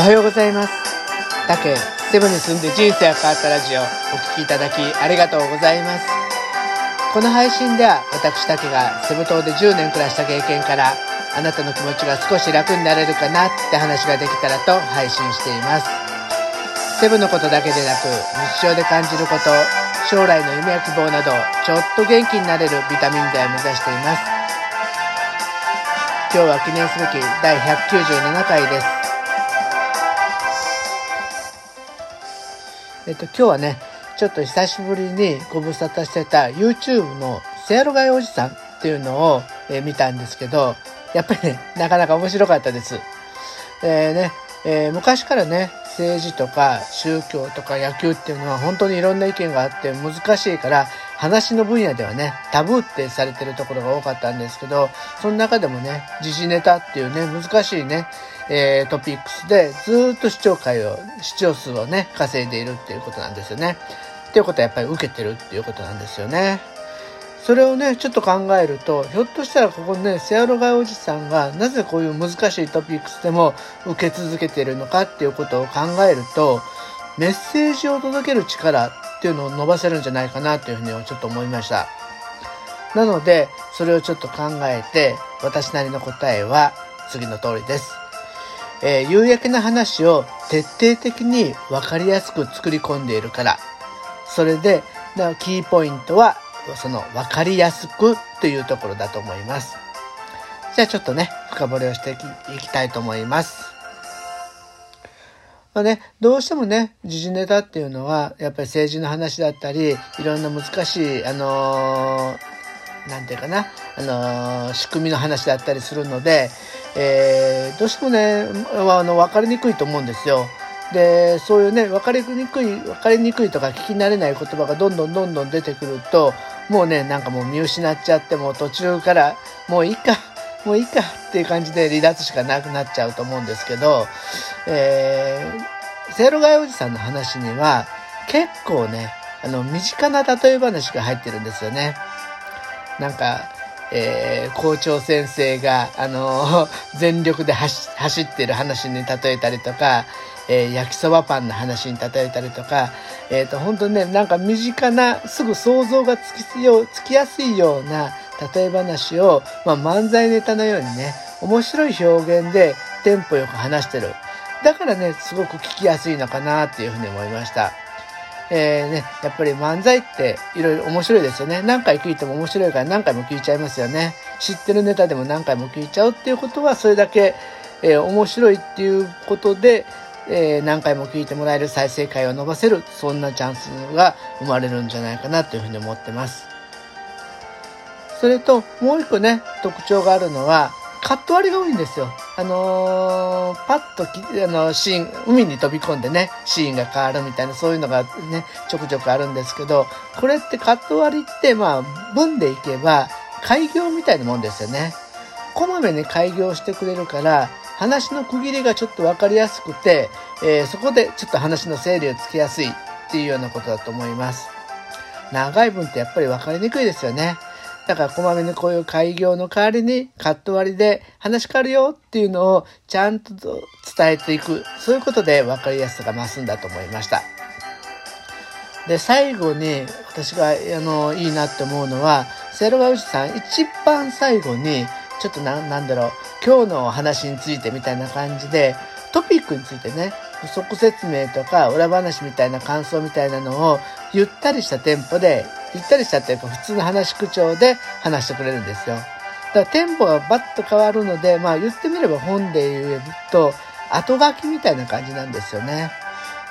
おはようございます。タケセブンに住んで人生が変わったラジオお聴きいただきありがとうございます。この配信では私タケがセブ島で10年暮らした経験からあなたの気持ちが少し楽になれるかなって話ができたらと配信しています。セブのことだけでなく日常で感じること将来の夢や希望などちょっと元気になれるビタミン剤を目指しています。今日は記念すべき第197回です。えっと今日はねちょっと久しぶりにご無沙汰してた YouTube のせやろがいおじさんっていうのを、え、見たんですけどやっぱりねなかなか面白かったです。えー、ね、えー、昔からね政治とか宗教とか野球っていうのは本当にいろんな意見があって難しいから話の分野ではねタブーってされてるところが多かったんですけどその中でもね時事ネタっていうね難しいね、えー、トピックスでずっと視聴回を視聴数をね稼いでいるっていうことなんですよね。っていうことはやっぱり受けてるっていうことなんですよね。それをね、ちょっと考えると、ひょっとしたらここね、セアロガイおじさんがなぜこういう難しいトピックスでも受け続けてるのかっていうことを考えると、メッセージを届ける力っていうのを伸ばせるんじゃないかなというふうにちょっと思いました。なので、それをちょっと考えて、私なりの答えは次の通りです。えー、夕焼けの話を徹底的に分かりやすく作り込んでいるから。それで、キーポイントはその分かりやすくというところだと思います。じゃあちょっとね、深掘りをしていきたいと思います。まあね、どうしてもね、時事ネタっていうのは、やっぱり政治の話だったり、いろんな難しい、あのー、なんていうかな、あのー、仕組みの話だったりするので、えー、どうしてもね、あの、分かりにくいと思うんですよ。でそういうね分かりにくい分かりにくいとか聞き慣れない言葉がどんどんどんどん出てくるともうねなんかもう見失っちゃってもう途中からもういいかもういいかっていう感じで離脱しかなくなっちゃうと思うんですけど、えー、セイロガイおじさんの話には結構ねあの身近な例え話が入ってるんですよね。なんかえー、校長先生が、あのー、全力で走ってる話に例えたりとか、えー、焼きそばパンの話に例えたりとか、えっ、ー、と、本当ね、なんか身近な、すぐ想像がつきつきやすいような例え話を、まあ、漫才ネタのようにね、面白い表現でテンポよく話してる。だからね、すごく聞きやすいのかなっていうふうに思いました。えー、ね、やっぱり漫才っていろいろ面白いですよね。何回聞いても面白いから何回も聞いちゃいますよね。知ってるネタでも何回も聞いちゃうっていうことは、それだけ、えー、面白いっていうことで、えー、何回も聞いてもらえる再生回を伸ばせる、そんなチャンスが生まれるんじゃないかなというふうに思ってます。それと、もう一個ね、特徴があるのは、カット割りが多いんですよ。あのー、パッとき、あの、シーン、海に飛び込んでね、シーンが変わるみたいな、そういうのがね、ちょくちょくあるんですけど、これってカット割りって、まあ、文でいけば、開業みたいなもんですよね。こまめに開業してくれるから、話の区切りがちょっと分かりやすくて、えー、そこでちょっと話の整理をつけやすいっていうようなことだと思います。長い文ってやっぱり分かりにくいですよね。だからこまめにこういう開業の代わりにカット割りで話変わるよっていうのをちゃんと伝えていく。そういうことで分かりやすさが増すんだと思いました。で、最後に私があのいいなって思うのは、セロガウジさん一番最後にちょっとな、なんだろう、今日のお話についてみたいな感じで、トピックについてね、補足説明とか裏話みたいな感想みたいなのをゆったりしたテンポで、ゆったりしたっていうか普通の話口調で話してくれるんですよ。だからテンポがバッと変わるので、まあ言ってみれば本で言うと後書きみたいな感じなんですよね。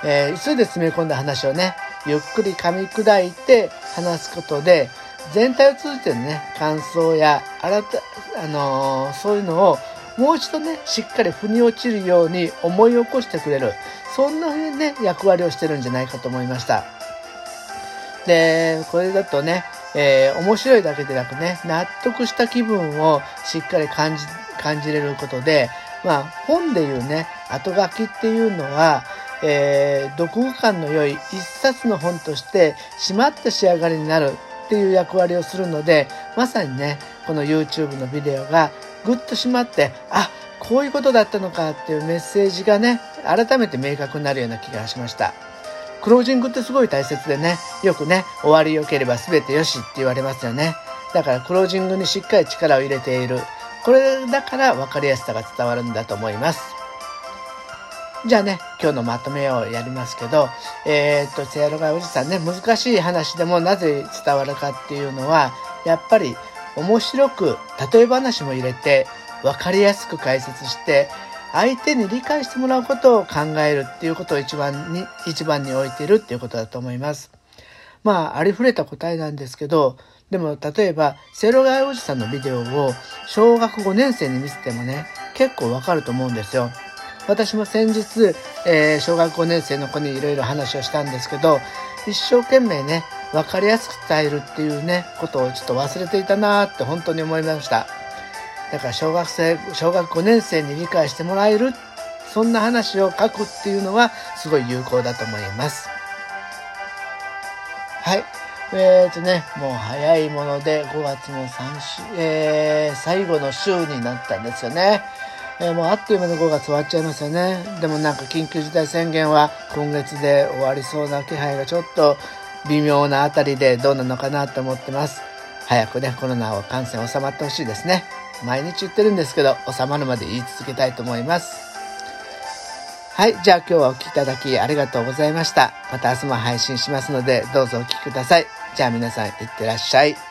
えー、急いで詰め込んだ話をね、ゆっくり噛み砕いて話すことで、全体を通じてのね、感想や、新た、あのー、そういうのをもう一度ね、しっかり腑に落ちるように思い起こしてくれる。そんな風にね、役割をしてるんじゃないかと思いました。で、これだとね、えー、面白いだけでなくね、納得した気分をしっかり感じ、感じれることで、まあ、本でいうね、後書きっていうのは、えー、読後感の良い一冊の本として締まった仕上がりになるっていう役割をするので、まさにね、この YouTube のビデオがぐっと締まって、あ、こういうことだったのかっていうメッセージがね、改めて明確になるような気がしました。クロージングってすごい大切でね、よくね、終わり良ければ全てよしって言われますよね。だからクロージングにしっかり力を入れている。これだから分かりやすさが伝わるんだと思います。じゃあね、今日のまとめをやりますけど、えー、っと、せやろがおじさんね、難しい話でもなぜ伝わるかっていうのは、やっぱり面白く例え話も入れて分かりやすく解説して相手に理解してもらうことを考えるっていうことを一番に一番に置いてるっていうことだと思います。まあありふれた答えなんですけどでも例えばセロガイおじさんのビデオを小学5年生に見せてもね結構わかると思うんですよ。私も先日、えー、小学5年生の子にいろいろ話をしたんですけど一生懸命ね分かりやすく伝えるっていうねことをちょっと忘れていたなって本当に思いましただから小学生小学5年生に理解してもらえるそんな話を書くっていうのはすごい有効だと思いますはいえーとねもう早いもので5月も3週、えー、最後の週になったんですよねえー、もうあっという間に5月終わっちゃいますよね。でもなんか緊急事態宣言は今月で終わりそうな気配がちょっと微妙なあたりでどうなのかなと思ってます。早くね、コロナを感染収まってほしいですね。毎日言ってるんですけど、収まるまで言い続けたいと思います。はい。じゃあ今日はお聴きいただきありがとうございました。また明日も配信しますので、どうぞお聴きください。じゃあ皆さん、いってらっしゃい。